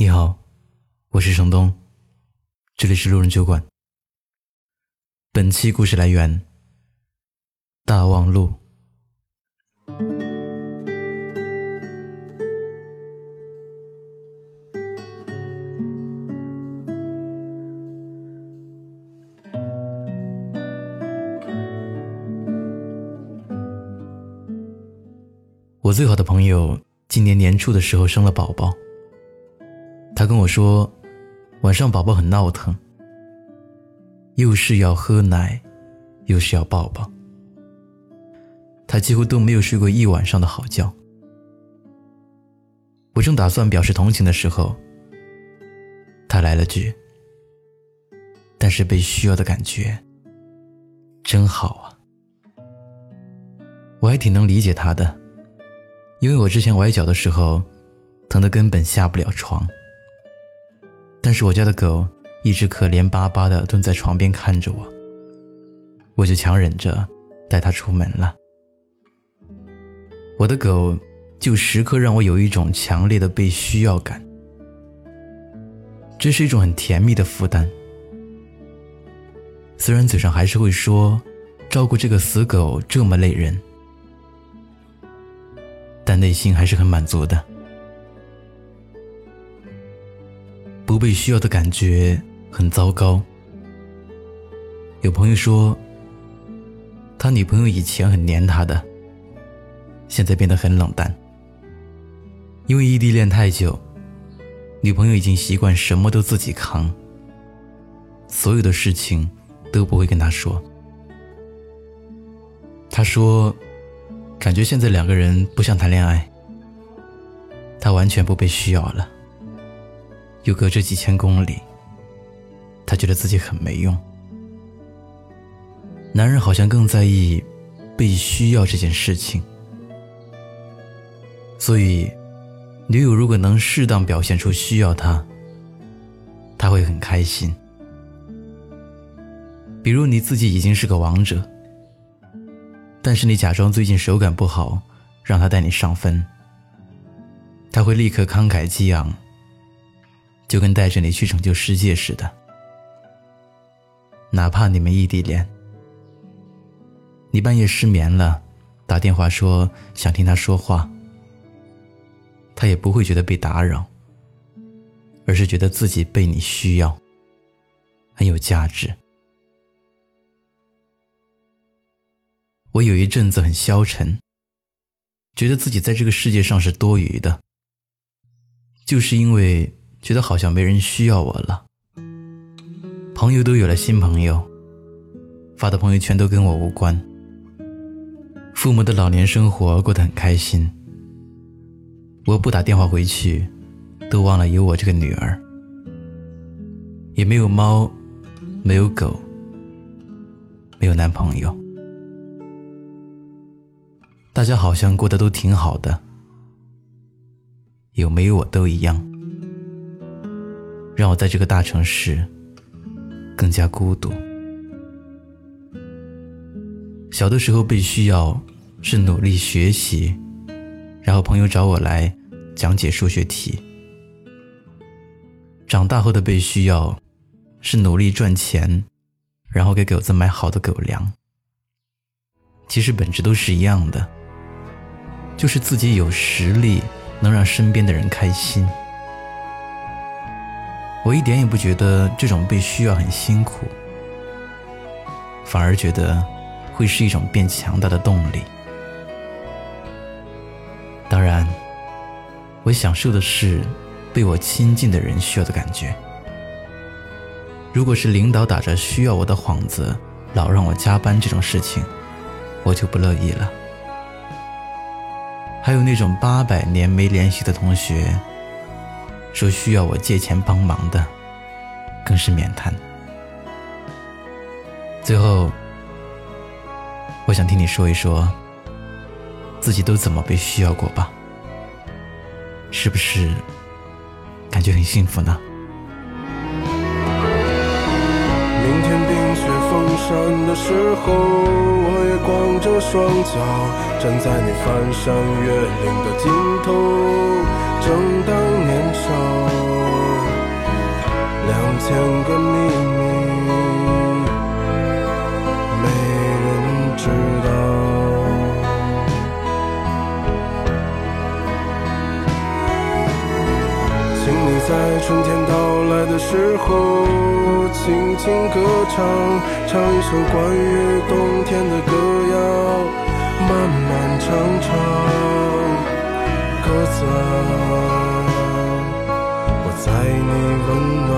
你好，我是程东，这里是路人酒馆。本期故事来源：大望路。我最好的朋友今年年初的时候生了宝宝。他跟我说，晚上宝宝很闹腾，又是要喝奶，又是要抱抱，他几乎都没有睡过一晚上的好觉。我正打算表示同情的时候，他来了句：“但是被需要的感觉真好啊。”我还挺能理解他的，因为我之前崴脚的时候，疼得根本下不了床。但是我家的狗一直可怜巴巴地蹲在床边看着我，我就强忍着带它出门了。我的狗就时刻让我有一种强烈的被需要感，这是一种很甜蜜的负担。虽然嘴上还是会说照顾这个死狗这么累人，但内心还是很满足的。不被需要的感觉很糟糕。有朋友说，他女朋友以前很黏他的，现在变得很冷淡。因为异地恋太久，女朋友已经习惯什么都自己扛，所有的事情都不会跟他说。他说，感觉现在两个人不像谈恋爱，他完全不被需要了。又隔着几千公里，他觉得自己很没用。男人好像更在意被需要这件事情，所以女友如果能适当表现出需要他，他会很开心。比如你自己已经是个王者，但是你假装最近手感不好，让他带你上分，他会立刻慷慨激昂。就跟带着你去拯救世界似的，哪怕你们异地恋，你半夜失眠了，打电话说想听他说话，他也不会觉得被打扰，而是觉得自己被你需要，很有价值。我有一阵子很消沉，觉得自己在这个世界上是多余的，就是因为。觉得好像没人需要我了，朋友都有了新朋友，发的朋友圈都跟我无关。父母的老年生活过得很开心，我不打电话回去，都忘了有我这个女儿，也没有猫，没有狗，没有男朋友，大家好像过得都挺好的，有没有我都一样。让我在这个大城市更加孤独。小的时候被需要是努力学习，然后朋友找我来讲解数学题。长大后的被需要是努力赚钱，然后给狗子买好的狗粮。其实本质都是一样的，就是自己有实力能让身边的人开心。我一点也不觉得这种被需要很辛苦，反而觉得会是一种变强大的动力。当然，我享受的是被我亲近的人需要的感觉。如果是领导打着需要我的幌子，老让我加班这种事情，我就不乐意了。还有那种八百年没联系的同学。说需要我借钱帮忙的，更是免谈。最后，我想听你说一说，自己都怎么被需要过吧？是不是感觉很幸福呢？明天冰雪封山的时候，我也光着双脚站在你翻山越岭的尽头。正当年少两千个秘密没人知道请你在春天到来的时候轻轻歌唱唱一首关于冬天的歌谣漫漫长长我在你温暖